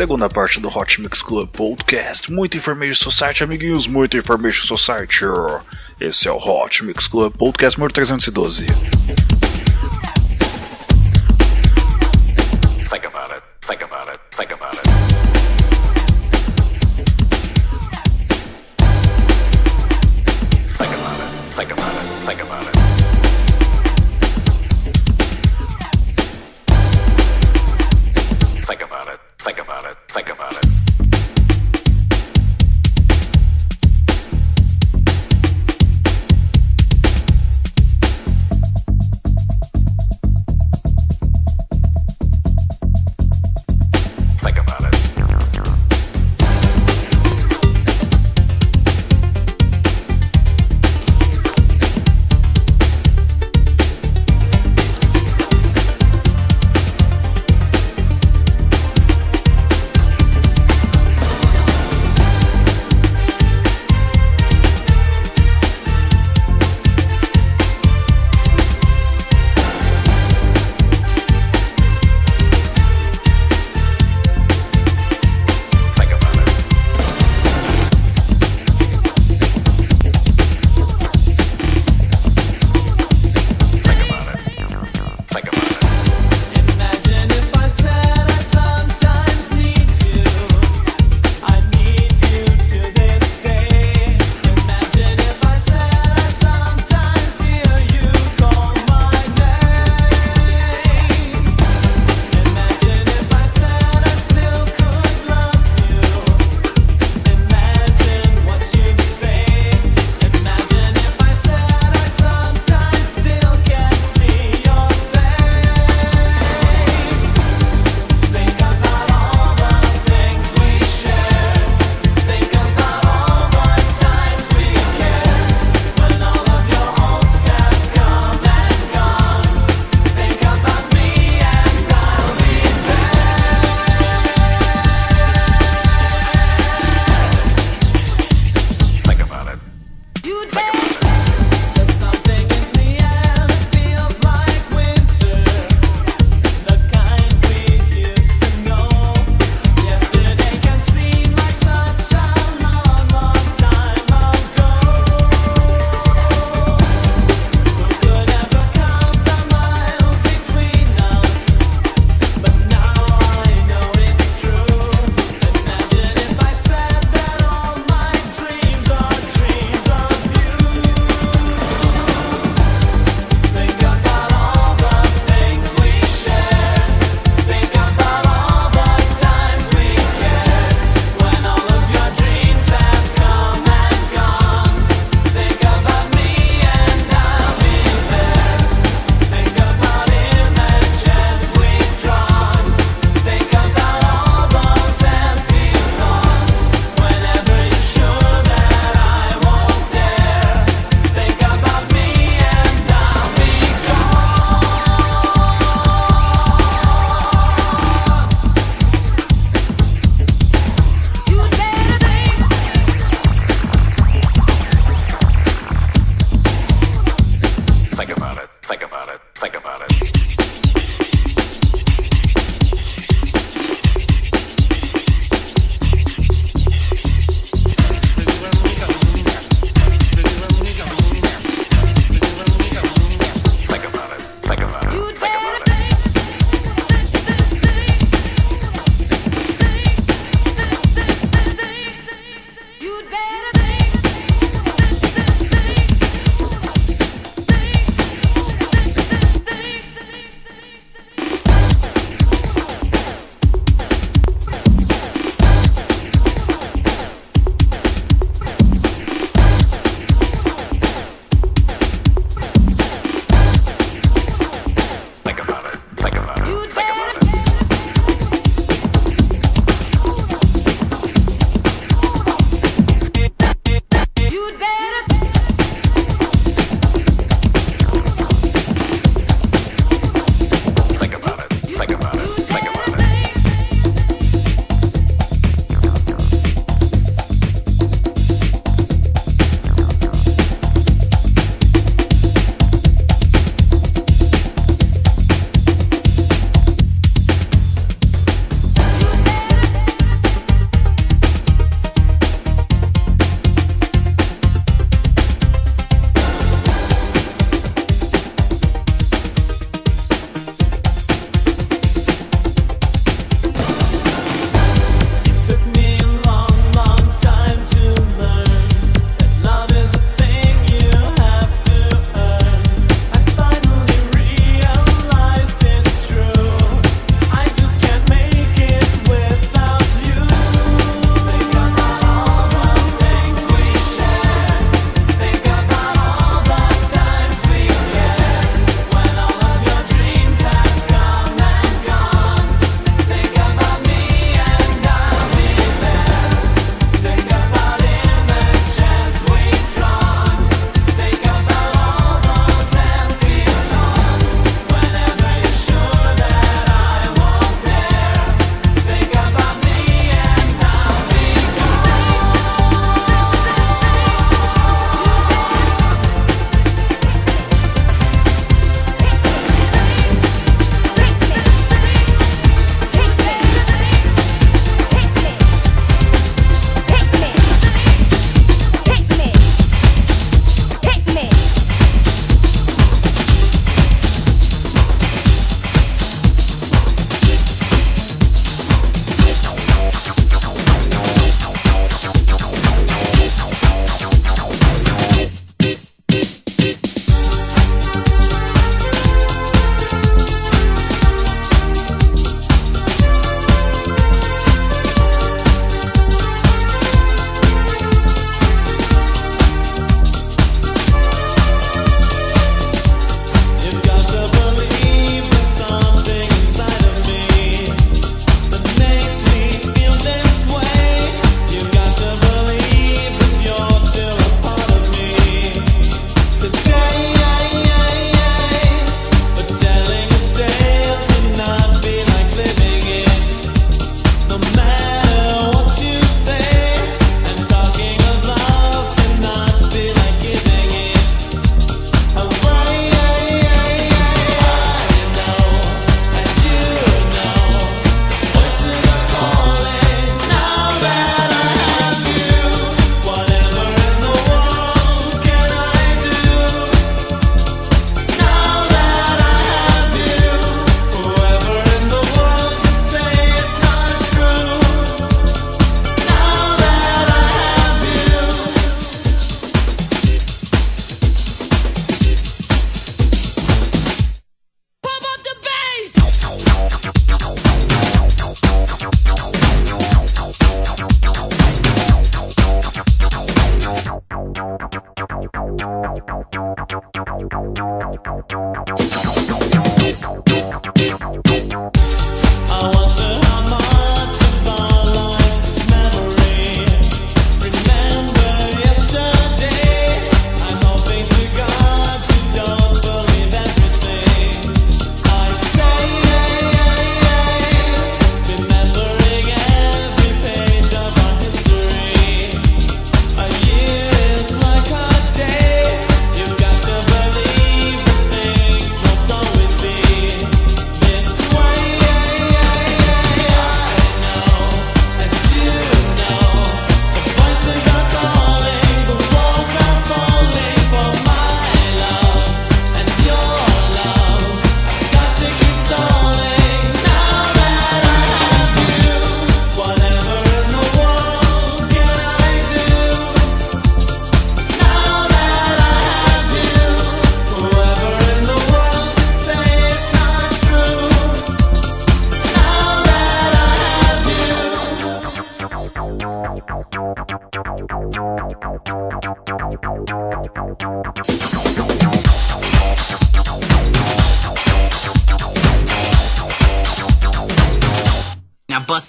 segunda parte do Hot Mix Club Podcast. Muito Information Society, amiguinhos, muito Information Society. Esse é o Hot Mix Club Podcast número 312.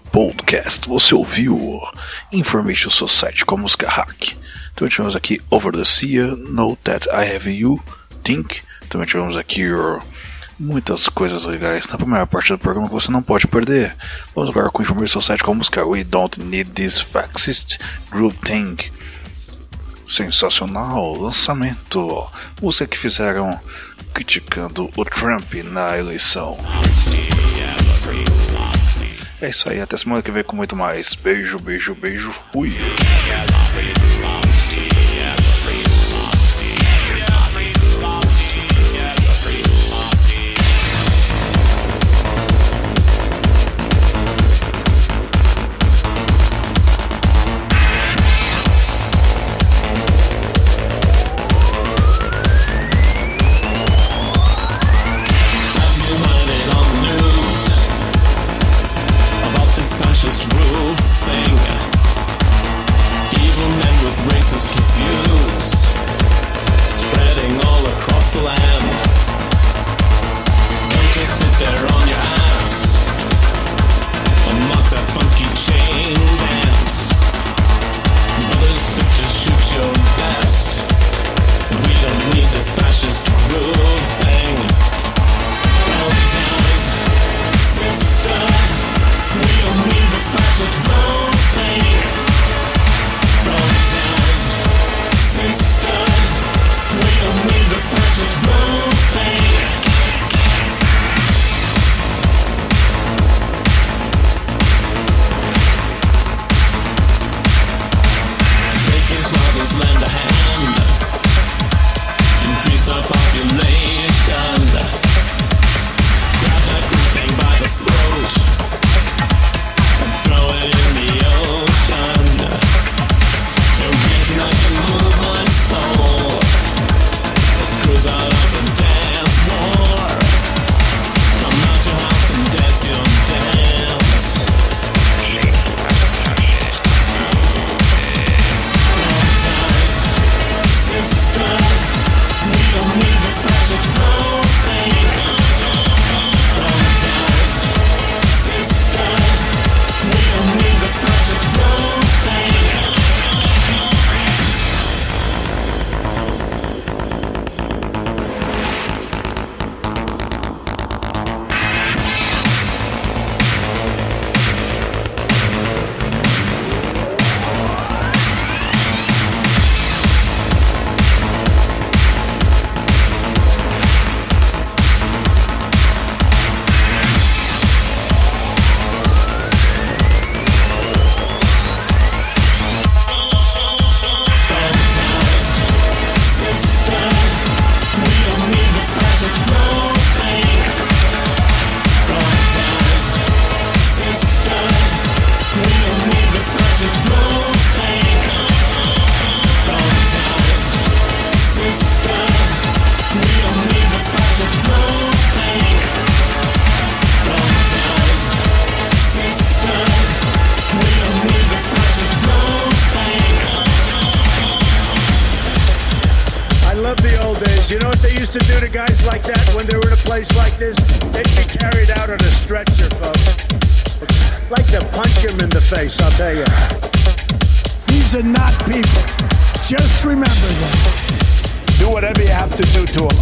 Podcast, você ouviu Information Society com a música Hack. Também tivemos aqui Over the Sea, Know That I Have You, Think. Também tivemos aqui muitas coisas legais na primeira parte do programa que você não pode perder. Vamos agora com Information Society com a música We Don't Need This Faxist Groove Thing. Sensacional lançamento. Música que fizeram criticando o Trump na eleição. É isso aí, até semana que vem com muito mais. Beijo, beijo, beijo, fui.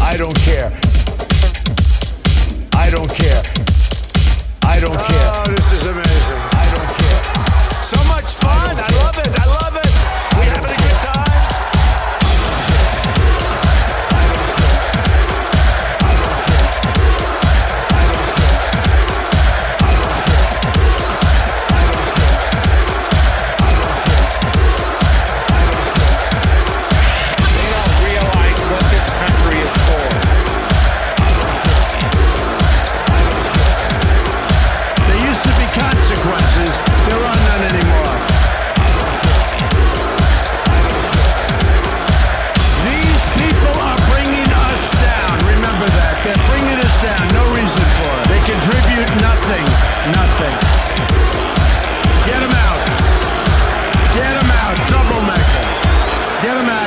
I don't care.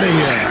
out of here.